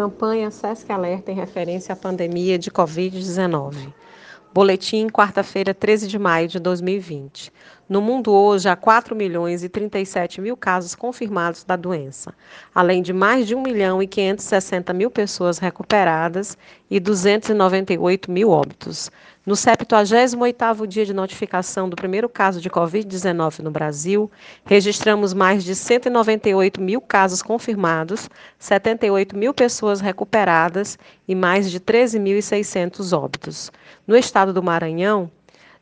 Campanha SESC Alerta em referência à pandemia de Covid-19. Boletim, quarta-feira, 13 de maio de 2020. No mundo hoje, há 4 milhões e 37 mil casos confirmados da doença, além de mais de 1 milhão e 560 mil pessoas recuperadas e 298 mil óbitos. No 78º dia de notificação do primeiro caso de Covid-19 no Brasil, registramos mais de 198 mil casos confirmados, 78 mil pessoas recuperadas e mais de 13.600 óbitos. No estado do Maranhão,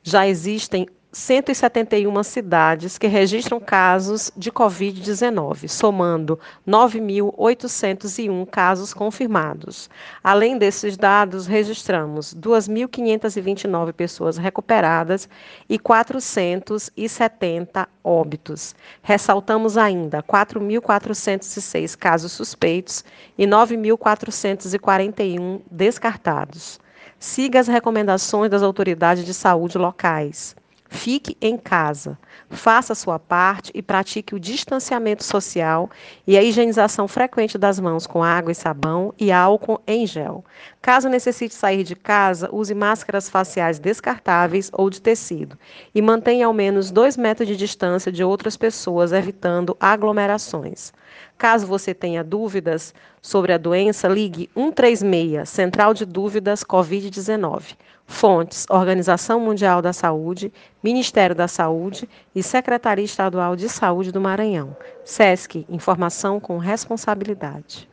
já existem 171 cidades que registram casos de Covid-19, somando 9.801 casos confirmados. Além desses dados, registramos 2.529 pessoas recuperadas e 470 óbitos. Ressaltamos ainda 4.406 casos suspeitos e 9.441 descartados. Siga as recomendações das autoridades de saúde locais. Fique em casa, faça a sua parte e pratique o distanciamento social e a higienização frequente das mãos com água e sabão e álcool em gel. Caso necessite sair de casa, use máscaras faciais descartáveis ou de tecido e mantenha ao menos dois metros de distância de outras pessoas, evitando aglomerações. Caso você tenha dúvidas sobre a doença, ligue 136, Central de Dúvidas Covid-19. Fontes: Organização Mundial da Saúde, Ministério da Saúde e Secretaria Estadual de Saúde do Maranhão. SESC Informação com responsabilidade.